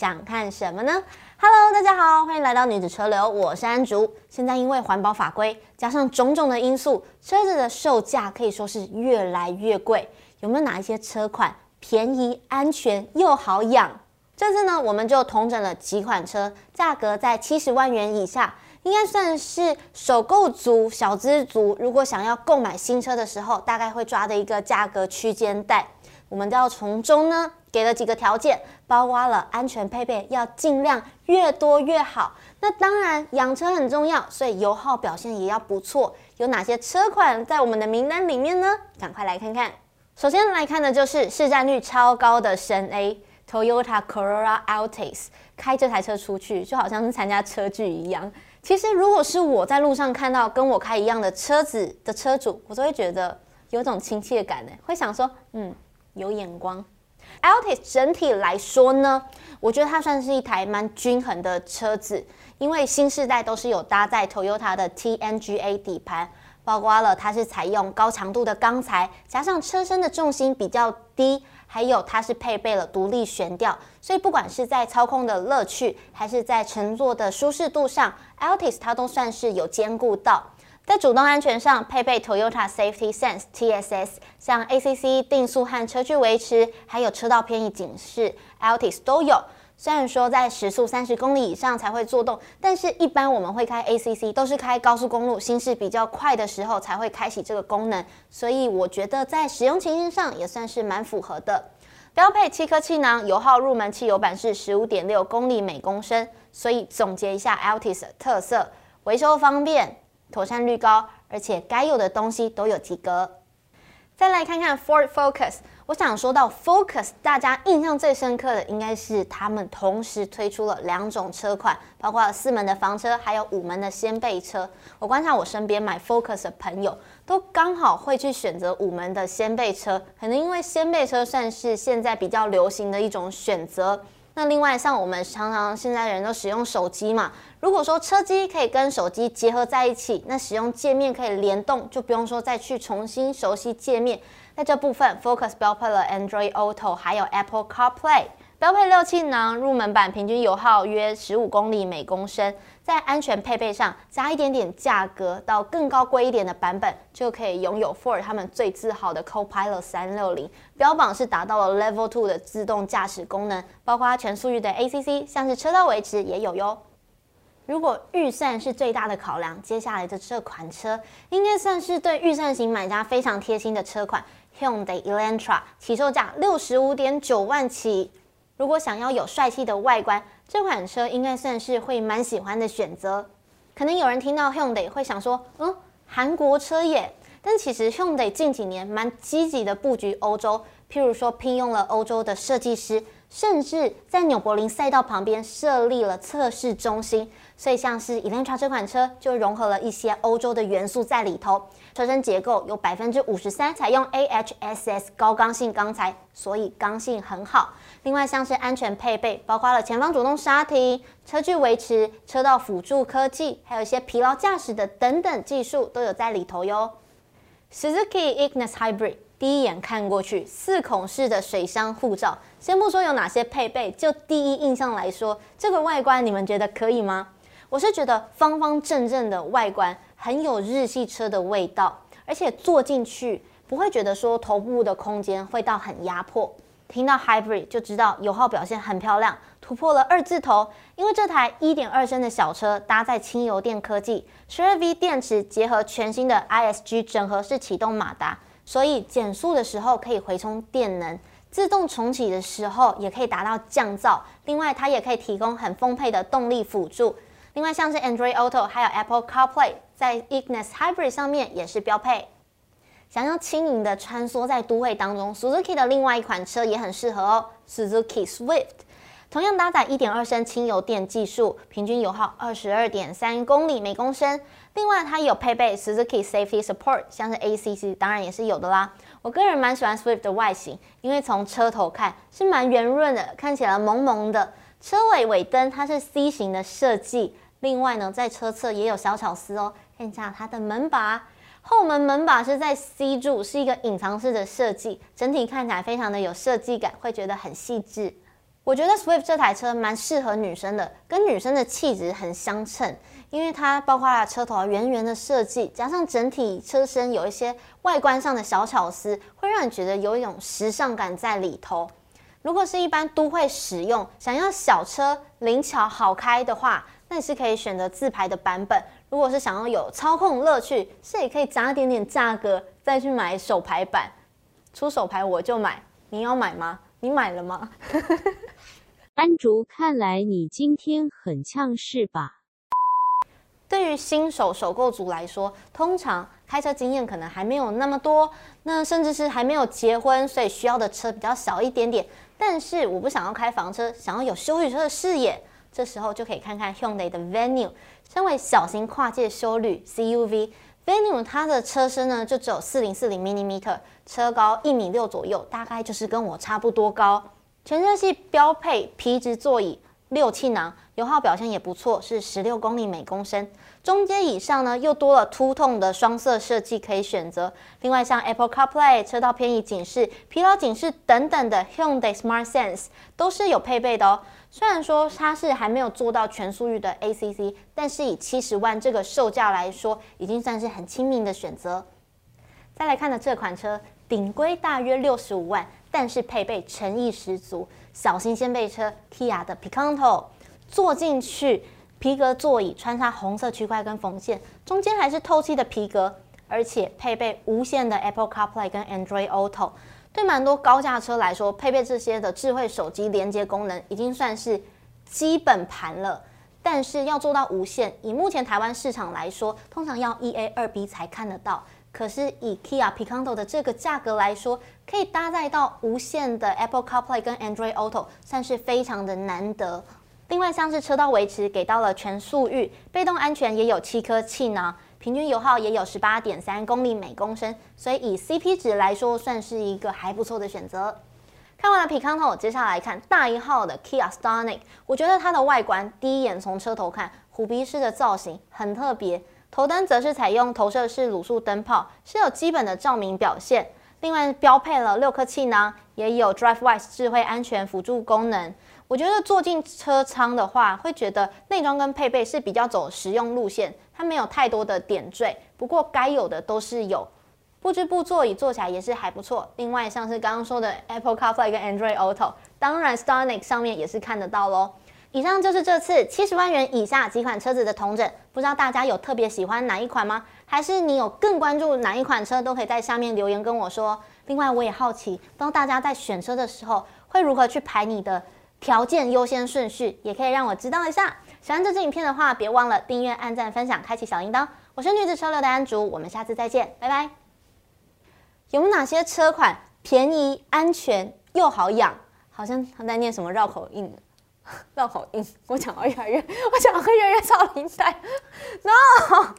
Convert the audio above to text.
想看什么呢？Hello，大家好，欢迎来到女子车流，我是安竹。现在因为环保法规加上种种的因素，车子的售价可以说是越来越贵。有没有哪一些车款便宜、安全又好养？这次呢，我们就统整了几款车，价格在七十万元以下，应该算是首购族、小资族，如果想要购买新车的时候，大概会抓的一个价格区间带。我们都要从中呢，给了几个条件，包括了安全配备要尽量越多越好。那当然养车很重要，所以油耗表现也要不错。有哪些车款在我们的名单里面呢？赶快来看看。首先来看的就是市占率超高的神 A Toyota Corolla Altis。开这台车出去就好像是参加车聚一样。其实如果是我在路上看到跟我开一样的车子的车主，我都会觉得有种亲切感呢，会想说，嗯。有眼光，Altis 整体来说呢，我觉得它算是一台蛮均衡的车子，因为新世代都是有搭载 Toyota 的 TNGA 底盘，包括了它是采用高强度的钢材，加上车身的重心比较低，还有它是配备了独立悬吊，所以不管是在操控的乐趣，还是在乘坐的舒适度上，Altis 它都算是有兼顾到。在主动安全上，配备 Toyota Safety Sense TSS，像 ACC 定速和车距维持，还有车道偏移警示，Altis 都有。虽然说在时速三十公里以上才会作动，但是一般我们会开 ACC 都是开高速公路，行驶比较快的时候才会开启这个功能，所以我觉得在使用情境上也算是蛮符合的。标配七颗气囊，油耗入门汽油版是十五点六公里每公升，所以总结一下 Altis 的特色：维修方便。妥善率高，而且该有的东西都有及格。再来看看 Ford Focus，我想说到 Focus，大家印象最深刻的应该是他们同时推出了两种车款，包括四门的房车，还有五门的掀背车。我观察我身边买 Focus 的朋友，都刚好会去选择五门的掀背车，可能因为掀背车算是现在比较流行的一种选择。那另外，像我们常常现在人都使用手机嘛，如果说车机可以跟手机结合在一起，那使用界面可以联动，就不用说再去重新熟悉界面。在这部分，Focus 标配了 Android Auto，还有 Apple CarPlay。标配六气囊，入门版平均油耗约十五公里每公升。在安全配备上加一点点价格，到更高贵一点的版本，就可以拥有 Ford 他们最自豪的 Co-Pilot 三六零，标榜是达到了 Level Two 的自动驾驶功能，包括它全速域的 ACC，像是车道维持也有哟。如果预算是最大的考量，接下来的这款车应该算是对预算型买家非常贴心的车款，Hyundai Elantra，起售价六十五点九万起。如果想要有帅气的外观，这款车应该算是会蛮喜欢的选择。可能有人听到 Hyundai 会想说，嗯，韩国车耶。但其实 Hyundai 近几年蛮积极的布局欧洲，譬如说聘用了欧洲的设计师，甚至在纽柏林赛道旁边设立了测试中心。所以像是 Elantra 这款车就融合了一些欧洲的元素在里头。车身结构有百分之五十三采用 AHSS 高刚性钢材，所以刚性很好。另外像是安全配备，包括了前方主动刹停、车距维持、车道辅助科技，还有一些疲劳驾驶的等等技术都有在里头哟。Suzuki Ignis Hybrid 第一眼看过去，四孔式的水箱护罩，先不说有哪些配备，就第一印象来说，这个外观你们觉得可以吗？我是觉得方方正正的外观。很有日系车的味道，而且坐进去不会觉得说头部的空间会到很压迫。听到 Hybrid 就知道油耗表现很漂亮，突破了二字头。因为这台1.2升的小车搭载轻油电科技，12V 电池结合全新的 ISG 整合式启动马达，所以减速的时候可以回充电能，自动重启的时候也可以达到降噪。另外，它也可以提供很丰沛的动力辅助。另外，像是 Android Auto 还有 Apple CarPlay，在 Ignis Hybrid 上面也是标配。想要轻盈的穿梭在都会当中，Suzuki 的另外一款车也很适合哦，Suzuki Swift，同样搭载1.2升轻油电技术，平均油耗22.3公里每公升。另外，它有配备 Suzuki Safety Support，像是 ACC，当然也是有的啦。我个人蛮喜欢 Swift 的外形，因为从车头看是蛮圆润的，看起来萌萌的。车尾尾灯它是 C 型的设计，另外呢，在车侧也有小巧思哦。看一下它的门把，后门门把是在 C 柱，是一个隐藏式的设计，整体看起来非常的有设计感，会觉得很细致。我觉得 Swift 这台车蛮适合女生的，跟女生的气质很相称，因为它包括了车头圆圆的设计，加上整体车身有一些外观上的小巧思，会让你觉得有一种时尚感在里头。如果是一般都会使用，想要小车灵巧好开的话，那你是可以选择自排的版本。如果是想要有操控乐趣，是也可以砸一点点价格再去买手排版。出手排我就买，你要买吗？你买了吗？安竹，看来你今天很呛是吧？对于新手首购族来说，通常开车经验可能还没有那么多，那甚至是还没有结婚，所以需要的车比较小一点点。但是我不想要开房车，想要有休旅车的视野，这时候就可以看看 Hyundai 的 Venue。身为小型跨界休旅 CUV，Venue 它的车身呢就只有四零四零 mm，车高一米六左右，大概就是跟我差不多高。全车系标配皮质座椅。六气囊，油耗表现也不错，是十六公里每公升。中间以上呢，又多了凸痛的双色设计可以选择。另外，像 Apple CarPlay、车道偏移警示、疲劳警示等等的 Hyundai Smart Sense 都是有配备的哦。虽然说它是还没有做到全速域的 ACC，但是以七十万这个售价来说，已经算是很亲民的选择。再来看的这款车，顶规大约六十五万，但是配备诚意十足。小型掀背车，Kia 的 Picanto，坐进去皮革座椅，穿插红色区块跟缝线，中间还是透气的皮革，而且配备无线的 Apple CarPlay 跟 Android Auto。对蛮多高价车来说，配备这些的智慧手机连接功能已经算是基本盘了。但是要做到无线，以目前台湾市场来说，通常要 1A 2B 才看得到。可是以 Kia Picanto 的这个价格来说，可以搭载到无线的 Apple CarPlay 跟 Android Auto，算是非常的难得。另外像是车道维持给到了全速域，被动安全也有七颗气囊，平均油耗也有十八点三公里每公升，所以以 CP 值来说，算是一个还不错的选择。看完了 Picanto，接下来看大一号的 Kia Stonic，我觉得它的外观第一眼从车头看，虎皮式的造型很特别。头灯则是采用投射式卤素灯泡，是有基本的照明表现。另外标配了六颗气囊，也有 DriveWise 智慧安全辅助功能。我觉得坐进车舱的话，会觉得内装跟配备是比较走实用路线，它没有太多的点缀。不过该有的都是有，布置布座椅坐起来也是还不错。另外像是刚刚说的 Apple CarPlay 跟 Android Auto，当然 Stonic 上面也是看得到喽。以上就是这次七十万元以下几款车子的同整，不知道大家有特别喜欢哪一款吗？还是你有更关注哪一款车，都可以在下面留言跟我说。另外，我也好奇，当大家在选车的时候，会如何去排你的条件优先顺序，也可以让我知道一下。喜欢这支影片的话，别忘了订阅、按赞、分享、开启小铃铛。我是女子车流的安竹，我们下次再见，拜拜。有没有哪些车款便宜、安全又好养？好像他在念什么绕口令。绕口令，我讲到越来越，我讲到越来越超龄带，no。